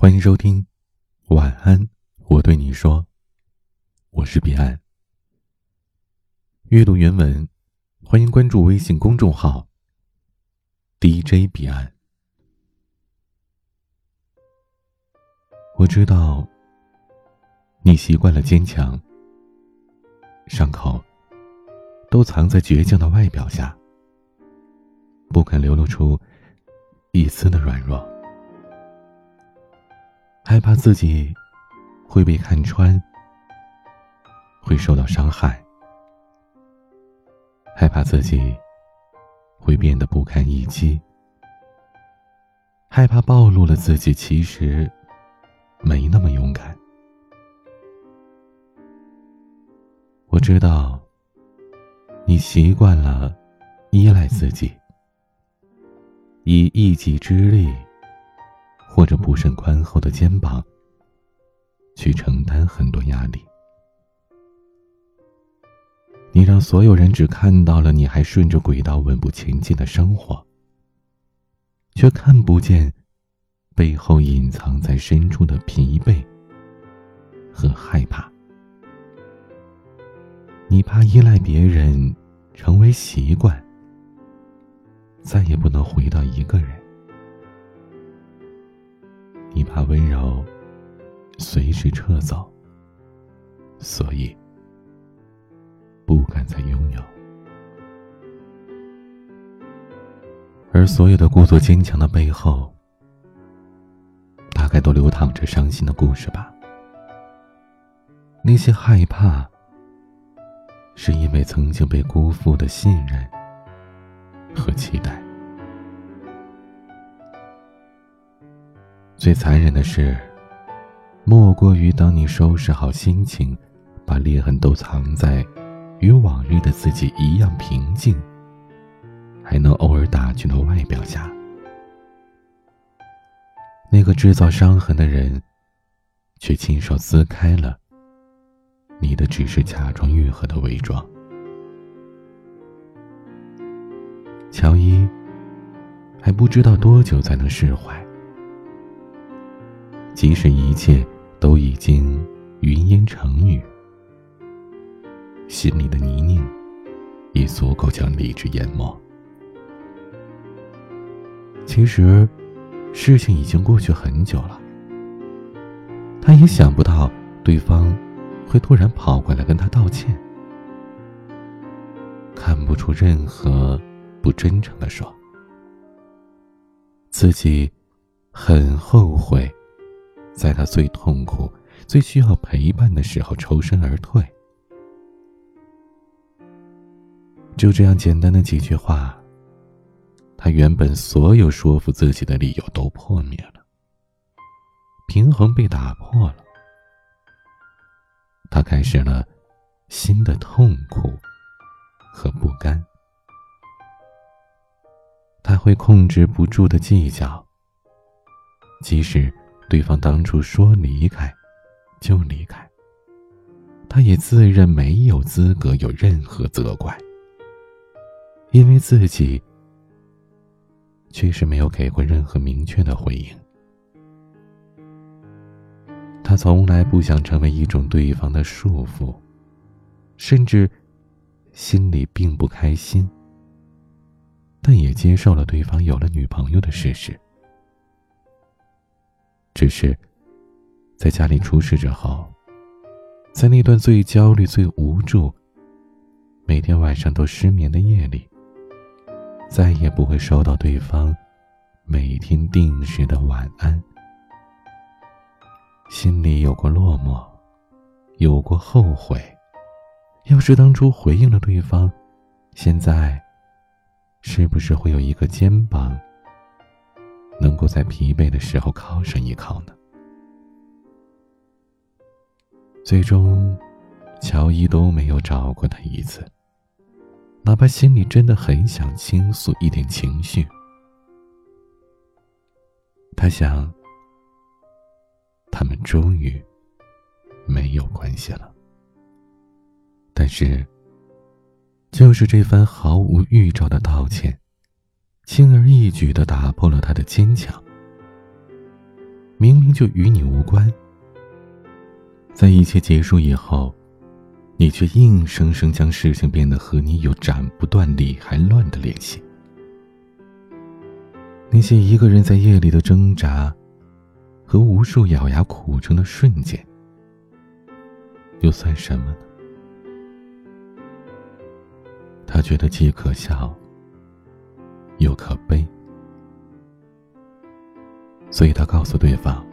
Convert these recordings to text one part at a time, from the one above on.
欢迎收听，晚安，我对你说，我是彼岸。阅读原文，欢迎关注微信公众号 DJ 彼岸。我知道，你习惯了坚强，伤口都藏在倔强的外表下，不肯流露出一丝的软弱。害怕自己会被看穿，会受到伤害；害怕自己会变得不堪一击；害怕暴露了自己其实没那么勇敢。我知道，你习惯了依赖自己，以一己之力。或者不甚宽厚的肩膀，去承担很多压力。你让所有人只看到了你还顺着轨道稳步前进的生活，却看不见背后隐藏在深处的疲惫和害怕。你怕依赖别人成为习惯，再也不能回到一个人。你怕温柔随时撤走，所以不敢再拥有。而所有的故作坚强的背后，大概都流淌着伤心的故事吧。那些害怕，是因为曾经被辜负的信任和期待。最残忍的是，莫过于当你收拾好心情，把裂痕都藏在与往日的自己一样平静，还能偶尔打趣的外表下，那个制造伤痕的人，却亲手撕开了你的只是假装愈合的伪装。乔伊还不知道多久才能释怀。即使一切都已经云烟成雨，心里的泥泞也足够将理智淹没。其实，事情已经过去很久了。他也想不到对方会突然跑过来跟他道歉，看不出任何不真诚的说，自己很后悔。在他最痛苦、最需要陪伴的时候抽身而退，就这样简单的几句话，他原本所有说服自己的理由都破灭了，平衡被打破了，他开始了新的痛苦和不甘，他会控制不住的计较，即使。对方当初说离开，就离开。他也自认没有资格有任何责怪，因为自己确实没有给过任何明确的回应。他从来不想成为一种对方的束缚，甚至心里并不开心，但也接受了对方有了女朋友的事实。只是，在家里出事之后，在那段最焦虑、最无助、每天晚上都失眠的夜里，再也不会收到对方每天定时的晚安。心里有过落寞，有过后悔。要是当初回应了对方，现在是不是会有一个肩膀？能够在疲惫的时候靠上依靠呢？最终，乔伊都没有找过他一次，哪怕心里真的很想倾诉一点情绪。他想，他们终于没有关系了。但是，就是这番毫无预兆的道歉。轻而易举的打破了他的坚强，明明就与你无关。在一切结束以后，你却硬生生将事情变得和你有斩不断、理还乱的联系。那些一个人在夜里的挣扎，和无数咬牙苦撑的瞬间，又算什么呢？他觉得既可笑，又可悲，所以他告诉对方：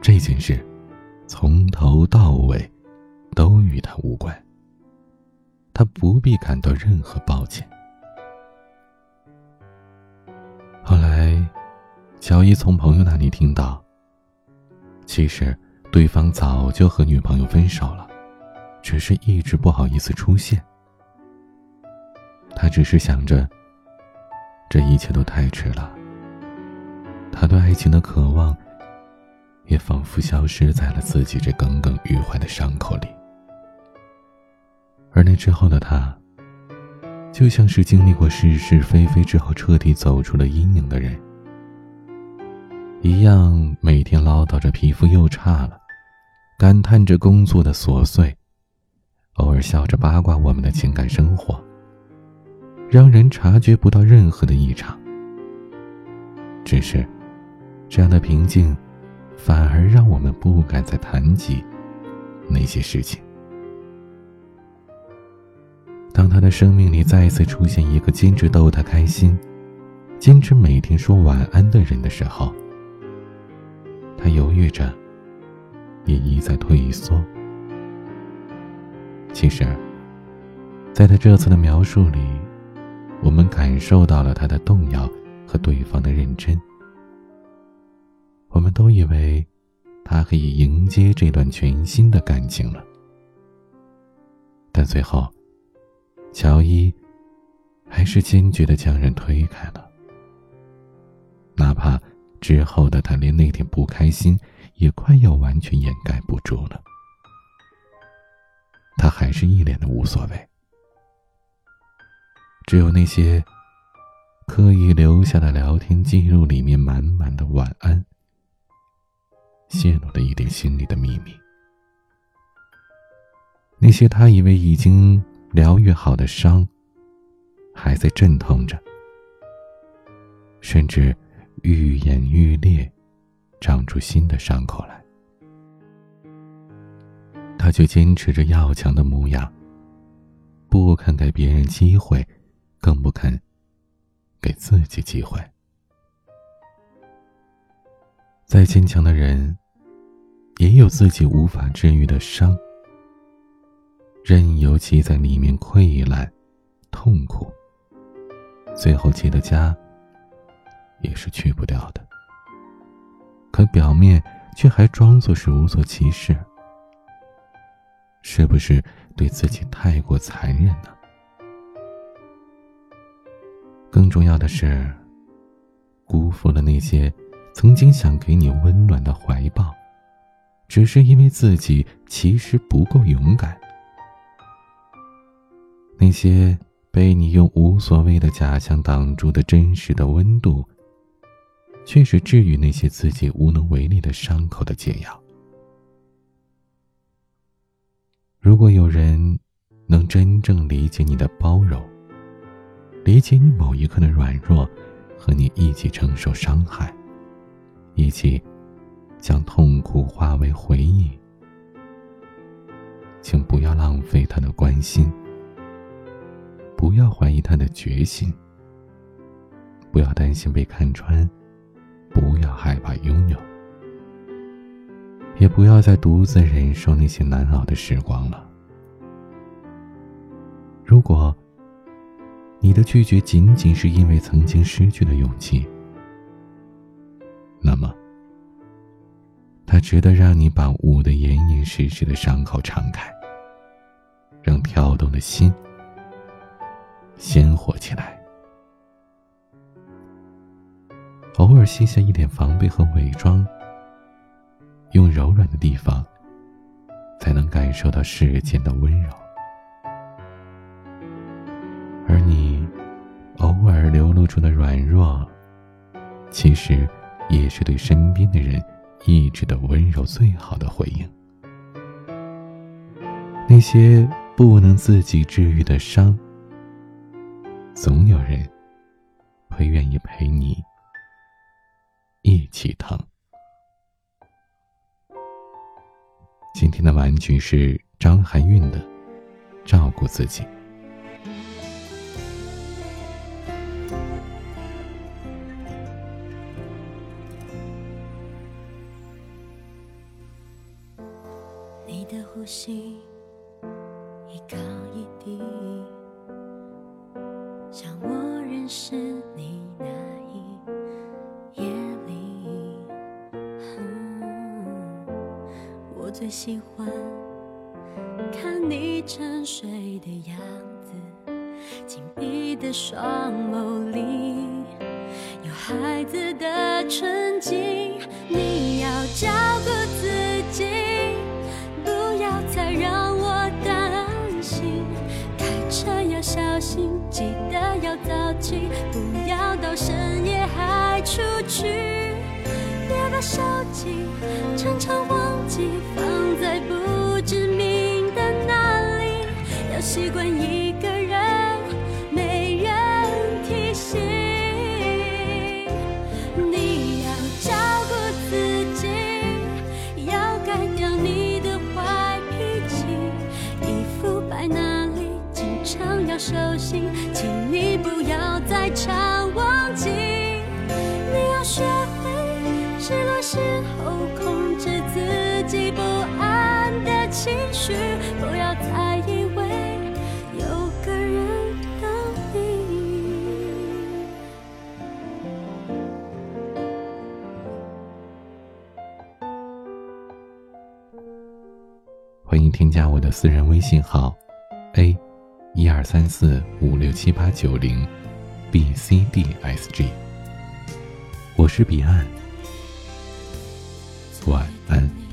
这件事从头到尾都与他无关，他不必感到任何抱歉。后来，乔伊从朋友那里听到，其实对方早就和女朋友分手了，只是一直不好意思出现。他只是想着，这一切都太迟了。他对爱情的渴望，也仿佛消失在了自己这耿耿于怀的伤口里。而那之后的他，就像是经历过是是非非之后彻底走出了阴影的人，一样每天唠叨着皮肤又差了，感叹着工作的琐碎，偶尔笑着八卦我们的情感生活。让人察觉不到任何的异常，只是这样的平静，反而让我们不敢再谈及那些事情。当他的生命里再次出现一个坚持逗他开心、坚持每天说晚安的人的时候，他犹豫着，也一再退缩。其实，在他这次的描述里。我们感受到了他的动摇和对方的认真，我们都以为他可以迎接这段全新的感情了，但最后，乔伊还是坚决的将人推开了。哪怕之后的他连那点不开心也快要完全掩盖不住了，他还是一脸的无所谓。只有那些刻意留下的聊天记录里面满满的晚安，泄露了一点心里的秘密。那些他以为已经疗愈好的伤，还在阵痛着，甚至愈演愈烈，长出新的伤口来。他却坚持着要强的模样，不肯给别人机会。更不肯给自己机会。再坚强的人，也有自己无法治愈的伤，任由其在里面溃烂、痛苦，最后结的痂也是去不掉的。可表面却还装作是无所其事，是不是对自己太过残忍呢？更重要的是，辜负了那些曾经想给你温暖的怀抱，只是因为自己其实不够勇敢。那些被你用无所谓的假象挡住的真实的温度，却是治愈那些自己无能为力的伤口的解药。如果有人能真正理解你的包容，理解你某一刻的软弱，和你一起承受伤害，一起将痛苦化为回忆。请不要浪费他的关心，不要怀疑他的决心，不要担心被看穿，不要害怕拥有，也不要再独自忍受那些难熬的时光了。如果。你的拒绝仅仅是因为曾经失去的勇气，那么，它值得让你把捂得严严实实的伤口敞开，让跳动的心鲜活起来。偶尔卸下一点防备和伪装，用柔软的地方，才能感受到世间的温柔。出的软弱，其实也是对身边的人一直的温柔最好的回应。那些不能自己治愈的伤，总有人会愿意陪你一起疼。今天的玩具是张含韵的《照顾自己》。你的呼吸一高一低，像我认识你那一夜里，我最喜欢看你沉睡的样子，紧闭的双眸里有孩子的纯净，你要不要到深夜还出去。别把手机常常忘记放在不知名的那里，要习惯一手心，请你不要再常忘记。你要学会失落时候控制自己不安的情绪，不要再以为有个人等你。欢迎添加我的私人微信号：a。一二三四五六七八九零，b c d s g。我是彼岸，晚安。